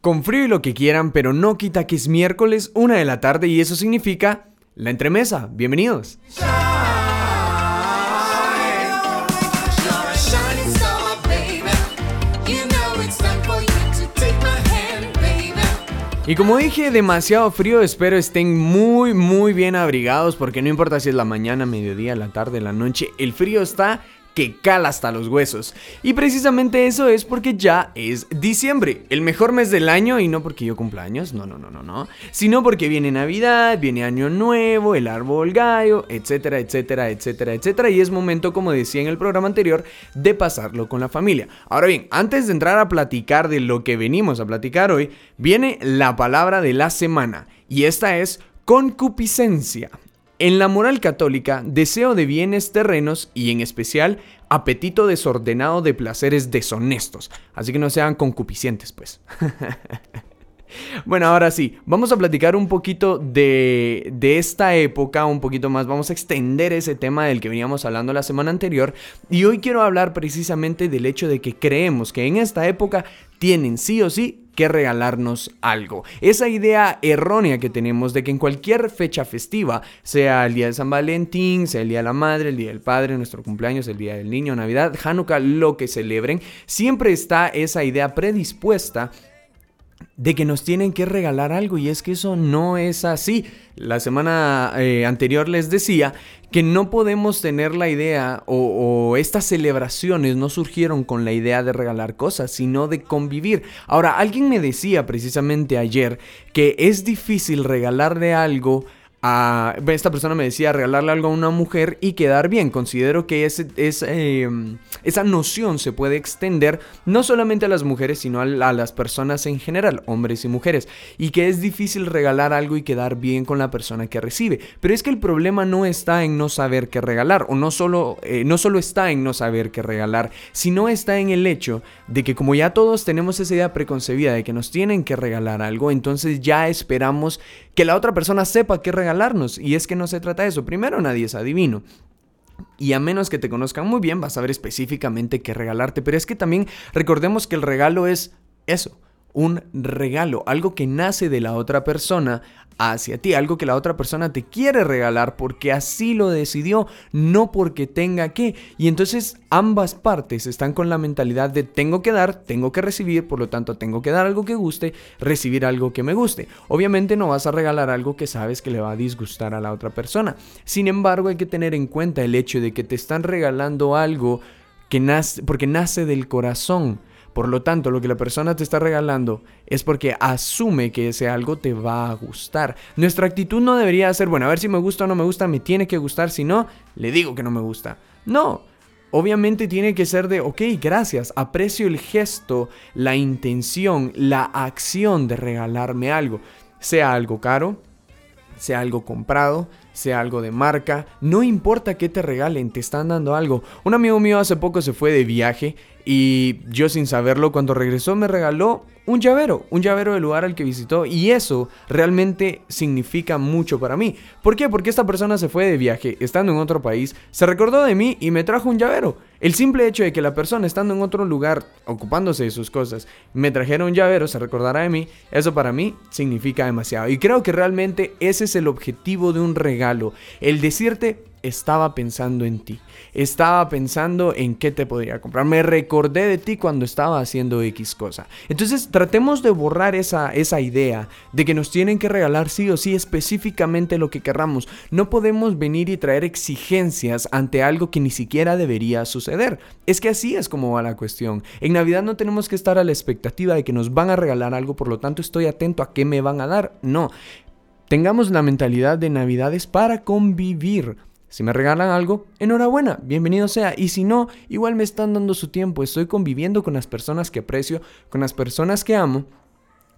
Con frío y lo que quieran, pero no quita que es miércoles, una de la tarde y eso significa la entremesa. Bienvenidos. Y como dije, demasiado frío, espero estén muy muy bien abrigados porque no importa si es la mañana, mediodía, la tarde, la noche, el frío está que cala hasta los huesos. Y precisamente eso es porque ya es diciembre, el mejor mes del año y no porque yo cumpla años, no, no, no, no, no, sino porque viene Navidad, viene Año Nuevo, el árbol gallo, etcétera, etcétera, etcétera, etcétera. Y es momento, como decía en el programa anterior, de pasarlo con la familia. Ahora bien, antes de entrar a platicar de lo que venimos a platicar hoy, viene la palabra de la semana y esta es concupiscencia. En la moral católica, deseo de bienes terrenos y en especial apetito desordenado de placeres deshonestos. Así que no sean concupiscientes, pues. Bueno, ahora sí, vamos a platicar un poquito de, de, esta época, un poquito más, vamos a extender ese tema del que veníamos hablando la semana anterior y hoy quiero hablar precisamente del hecho de que creemos que en esta época tienen sí o sí que regalarnos algo. Esa idea errónea que tenemos de que en cualquier fecha festiva, sea el día de San Valentín, sea el día de la madre, el día del padre, nuestro cumpleaños, el día del niño, Navidad, Hanukkah, lo que celebren, siempre está esa idea predispuesta de que nos tienen que regalar algo y es que eso no es así. La semana eh, anterior les decía que no podemos tener la idea o, o, estas celebraciones no surgieron con la idea de regalar cosas, sino de convivir. Ahora, alguien me decía precisamente ayer que es difícil regalarle algo esta persona me decía regalarle algo a una mujer y quedar bien. Considero que em, esa noción se puede extender no solamente a las mujeres, sino a, las personas en general, hombres y mujeres. Y que es difícil regalar algo y quedar bien con la persona que recibe. Pero es que el problema no está en no saber qué regalar, o no solo, eh, no solo está en no saber qué regalar, sino está en el hecho de que como ya todos tenemos esa idea preconcebida de que nos tienen que regalar algo, entonces ya esperamos que la otra persona sepa qué regalarnos. Y es que no se trata de eso. Primero, nadie es adivino. Y a menos que te conozcan muy bien, vas a ver específicamente qué regalarte. Pero es que también recordemos que el regalo es eso, un regalo, algo que nace de la otra persona hacia ti, algo que la otra persona te quiere regalar porque así lo decidió, no porque tenga que. Y entonces ambas partes están con la mentalidad de tengo que dar, tengo que recibir, por lo tanto tengo que dar algo que guste, recibir algo que me guste. Obviamente no vas a regalar algo que sabes que le va a disgustar a la otra persona. Sin embargo, hay que tener en cuenta el hecho de que te están regalando algo que nace porque nace del corazón por lo tanto, lo que la persona te está regalando es porque asume que ese algo te va a gustar. Nuestra actitud no debería ser, bueno, a ver si me gusta o no me gusta, me tiene que gustar, si no, le digo que no me gusta. No, Obviamente tiene que ser de, ok, gracias, aprecio el gesto, la intención, la acción de regalarme algo. Sea algo caro, sea algo comprado, sea algo de marca, no importa qué te regalen, te están dando algo. Un amigo mío hace poco se fue de viaje y yo sin saberlo cuando regresó me regaló un llavero, un llavero del lugar al que visitó y eso realmente significa mucho para mí. ¿Por qué? Porque esta persona se fue de viaje estando en otro país, se recordó de mí y me trajo un llavero. El simple hecho de que la persona estando en otro lugar, ocupándose de sus cosas, me trajera un llavero, se recordará de mí, eso para mí significa demasiado. Y creo que realmente ese es el objetivo de un regalo, el decirte estaba pensando en ti. Estaba pensando en qué te podría comprar. Me recordé de ti cuando estaba haciendo X cosa. Entonces tratemos de borrar esa, esa idea de que nos tienen que regalar sí o sí específicamente lo que querramos. No podemos venir y traer exigencias ante algo que ni siquiera debería suceder. Es que así es como va la cuestión. En Navidad no tenemos que estar a la expectativa de que nos van a regalar algo, por lo tanto estoy atento a qué me van a dar. No. Tengamos la mentalidad de Navidades para convivir. Si me regalan algo, enhorabuena, bienvenido sea. Y si no, igual me están dando su tiempo. Estoy conviviendo con las personas que aprecio, con las personas que amo,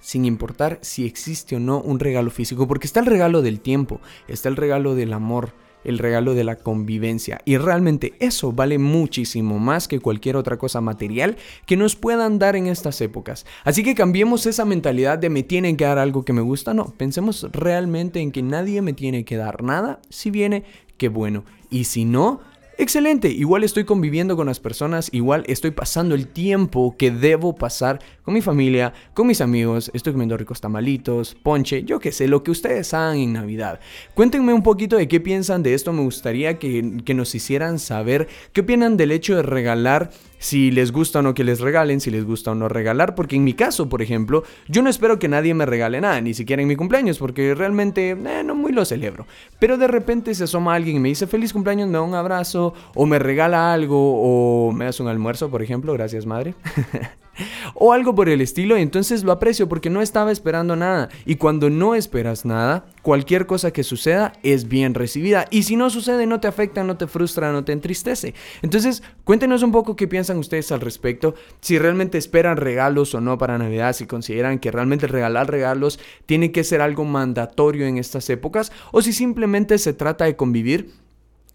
sin importar si existe o no un regalo físico. Porque está el regalo del tiempo, está el regalo del amor, el regalo de la convivencia. Y realmente eso vale muchísimo más que cualquier otra cosa material que nos puedan dar en estas épocas. Así que cambiemos esa mentalidad de me tienen que dar algo que me gusta. No, pensemos realmente en que nadie me tiene que dar nada si viene qué bueno. Y si no, excelente, igual estoy conviviendo con las personas, igual estoy pasando el tiempo que debo pasar con mi familia, con mis amigos, estoy comiendo ricos tamalitos, ponche, yo qué sé, lo que ustedes hagan en Navidad. Cuéntenme un poquito de qué piensan de esto, me gustaría que, que nos hicieran saber qué opinan del hecho de regalar si les gusta o no que les regalen, si les gusta o no regalar, porque en mi caso, por ejemplo, yo no espero que nadie me regale nada, ni siquiera en mi cumpleaños, porque realmente eh, no lo celebro. Pero de repente se asoma alguien y me dice feliz cumpleaños, me da un abrazo, o me regala algo, o me das un almuerzo, por ejemplo, gracias madre. o algo por el estilo, y entonces lo aprecio porque no estaba esperando nada. Y cuando no esperas nada, cualquier cosa que suceda es bien recibida. Y si no sucede, no te afecta, no te frustra, no te entristece. Entonces, cuéntenos un poco qué piensan ustedes al respecto. Si realmente esperan regalos o no para Navidad, si consideran que realmente regalar regalos tiene que ser algo mandatorio en estas épocas, o si simplemente se trata de convivir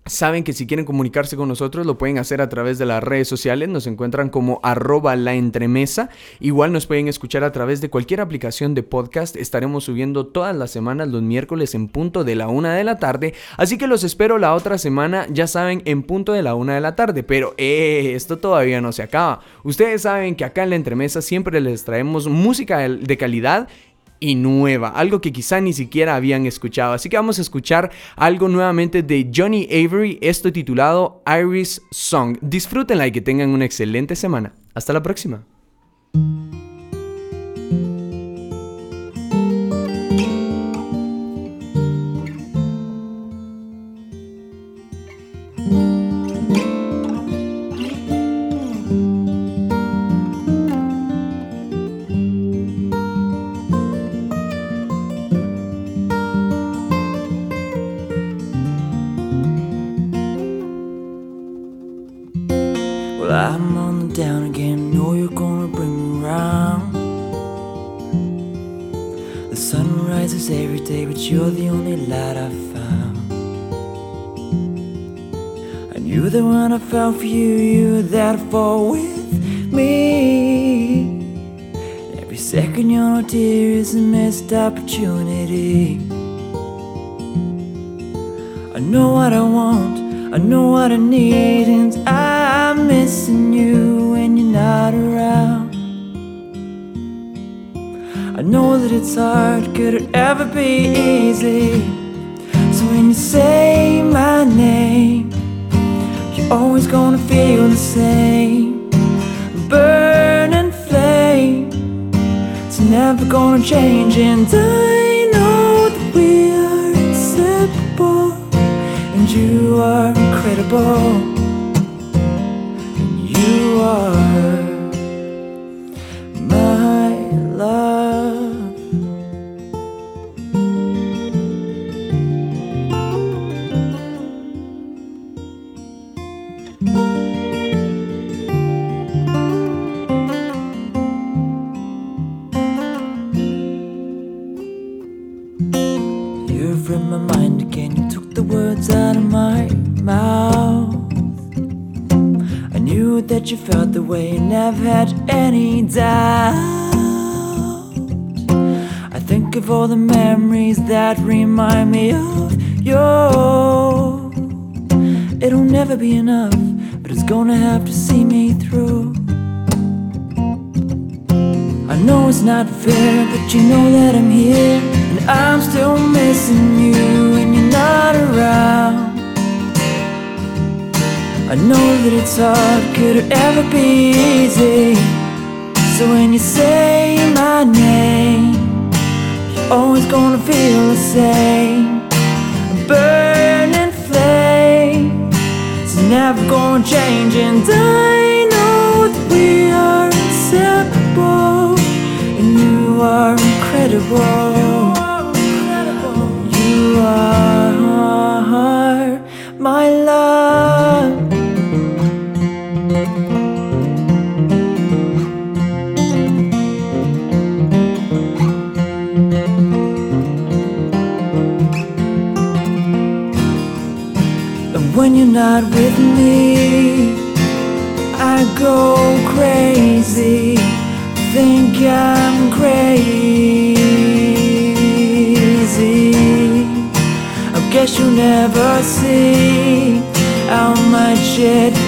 Saben que si quieren comunicarse con nosotros lo pueden hacer a través de las redes sociales, nos encuentran como arroba la entremesa, igual nos pueden escuchar a través de cualquier aplicación de podcast, estaremos subiendo todas las semanas los miércoles en punto de la una de la tarde, así que los espero la otra semana, ya saben, en punto de la una de la tarde, pero eh, esto todavía no se acaba, ustedes saben que acá en la entremesa siempre les traemos música de calidad y nueva, algo que quizá ni siquiera habían escuchado. Así que vamos a escuchar algo nuevamente de Johnny Avery, esto titulado Iris Song. Disfrútenla y que tengan una excelente semana. Hasta la próxima. Well, I'm on the down again, know you're gonna bring me round. The sun rises every day, but you're the only light I found. And you're the one I found for you, you're that for with me. Every second you're not here is a missed opportunity. I know what I want. I know what I need, and I'm missing you when you're not around. I know that it's hard, could it ever be easy? So when you say my name, you're always gonna feel the same burning flame. It's never gonna change, and I know that we are inseparable, and you are impossible you took the words out of my mouth. I knew that you felt the way you never had any doubt. I think of all the memories that remind me of you. It'll never be enough, but it's gonna have to see me through. I know it's not fair, but you know that I'm here, I'm still missing you when you're not around. I know that it's hard, could it ever be easy? So when you say my name, you're always gonna feel the same. A burning flame, it's never gonna change, and I know we are inseparable, and you are incredible. shed